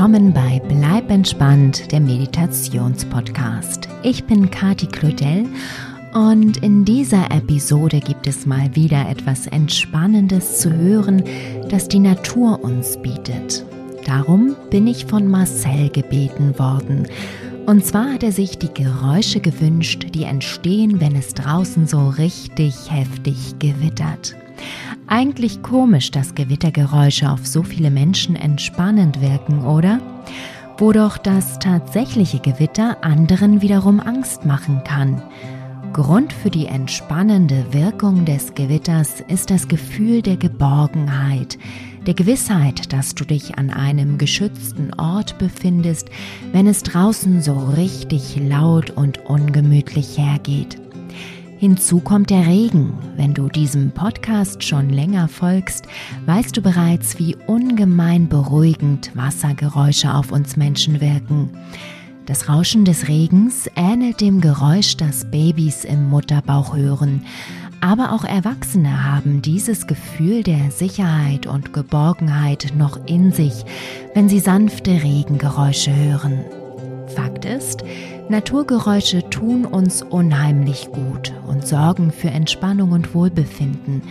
willkommen bei Bleib entspannt, der Meditationspodcast. Ich bin Kati Claudel und in dieser Episode gibt es mal wieder etwas Entspannendes zu hören, das die Natur uns bietet. Darum bin ich von Marcel gebeten worden. Und zwar hat er sich die Geräusche gewünscht, die entstehen, wenn es draußen so richtig heftig gewittert. Eigentlich komisch, dass Gewittergeräusche auf so viele Menschen entspannend wirken, oder? Wo doch das tatsächliche Gewitter anderen wiederum Angst machen kann. Grund für die entspannende Wirkung des Gewitters ist das Gefühl der Geborgenheit, der Gewissheit, dass du dich an einem geschützten Ort befindest, wenn es draußen so richtig laut und ungemütlich hergeht. Hinzu kommt der Regen. Wenn du diesem Podcast schon länger folgst, weißt du bereits, wie ungemein beruhigend Wassergeräusche auf uns Menschen wirken. Das Rauschen des Regens ähnelt dem Geräusch, das Babys im Mutterbauch hören. Aber auch Erwachsene haben dieses Gefühl der Sicherheit und Geborgenheit noch in sich, wenn sie sanfte Regengeräusche hören. Fakt ist, Naturgeräusche tun uns unheimlich gut und sorgen für Entspannung und Wohlbefinden.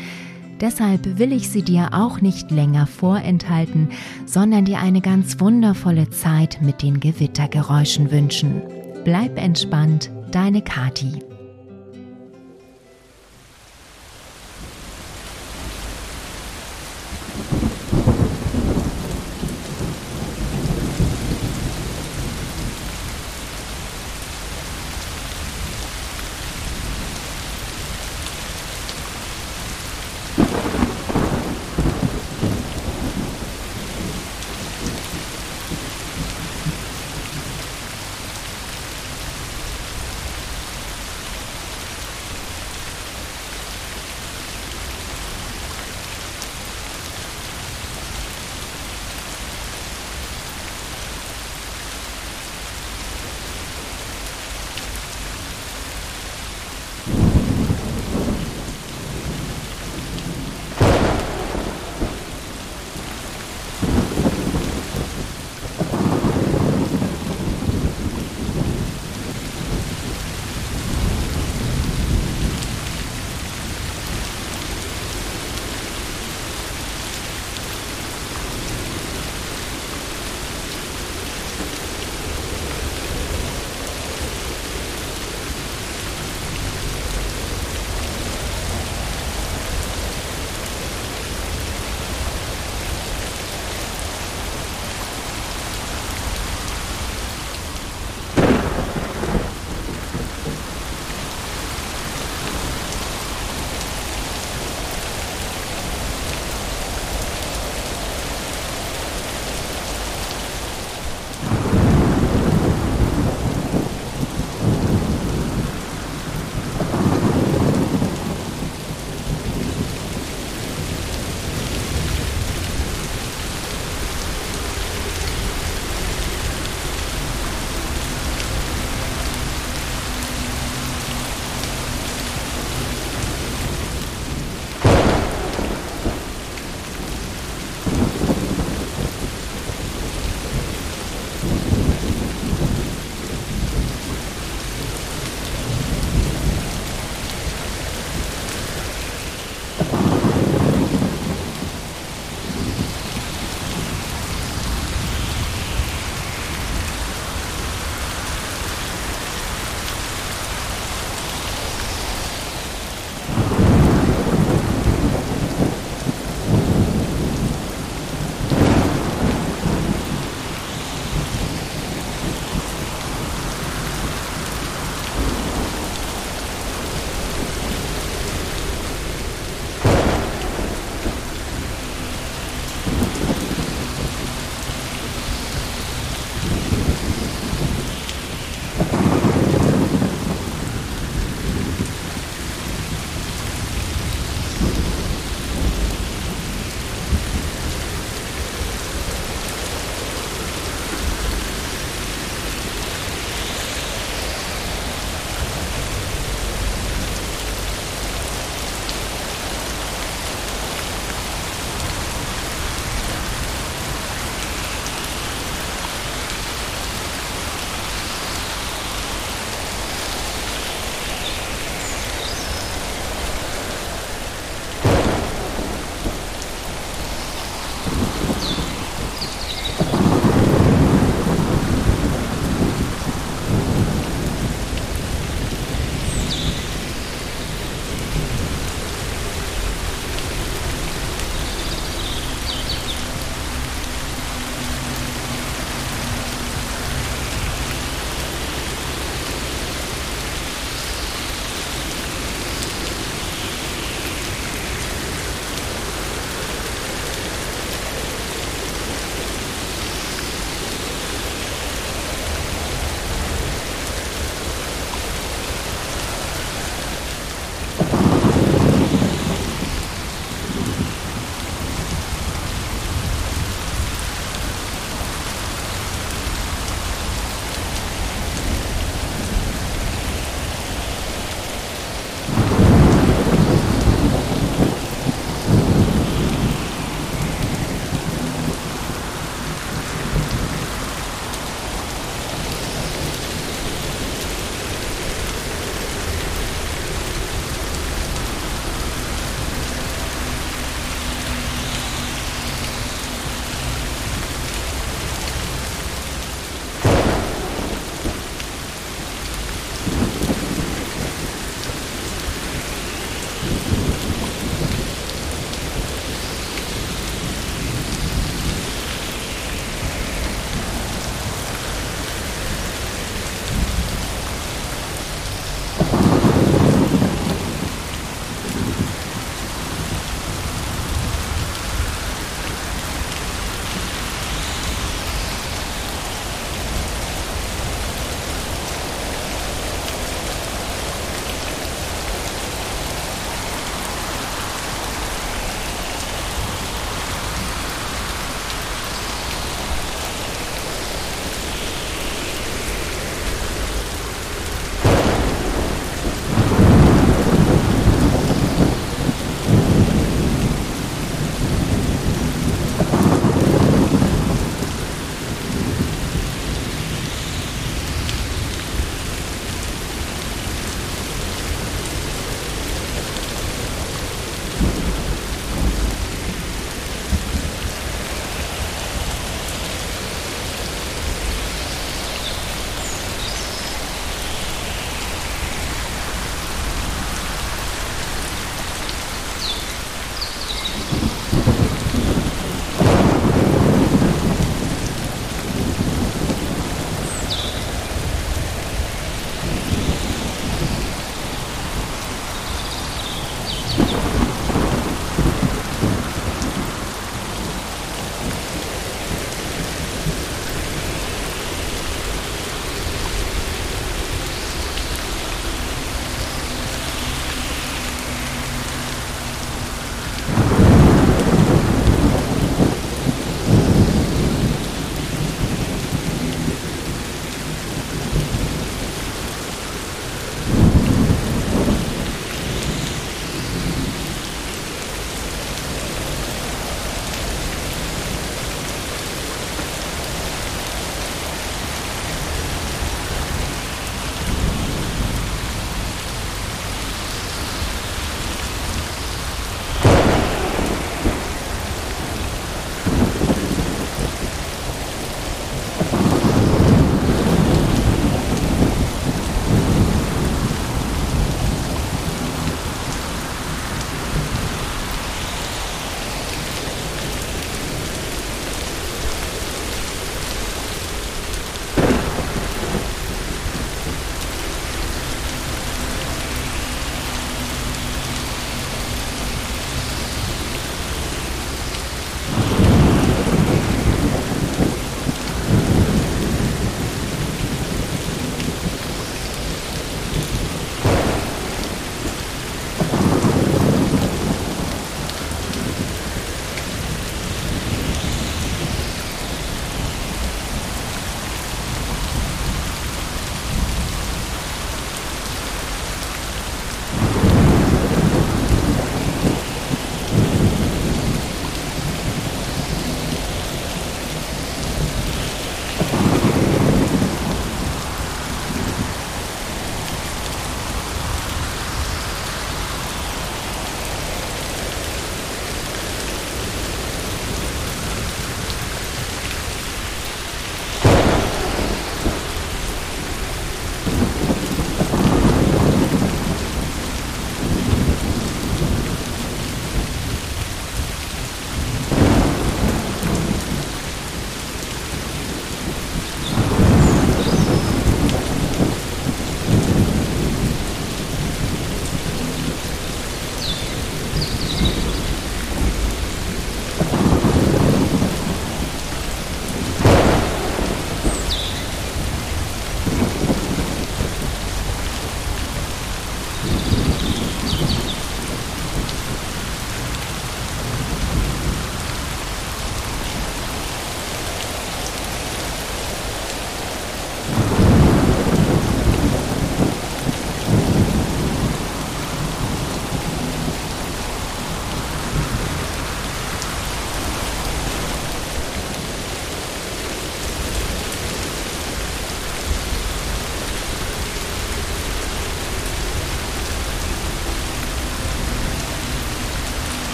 Deshalb will ich sie dir auch nicht länger vorenthalten, sondern dir eine ganz wundervolle Zeit mit den Gewittergeräuschen wünschen. Bleib entspannt, deine Kati.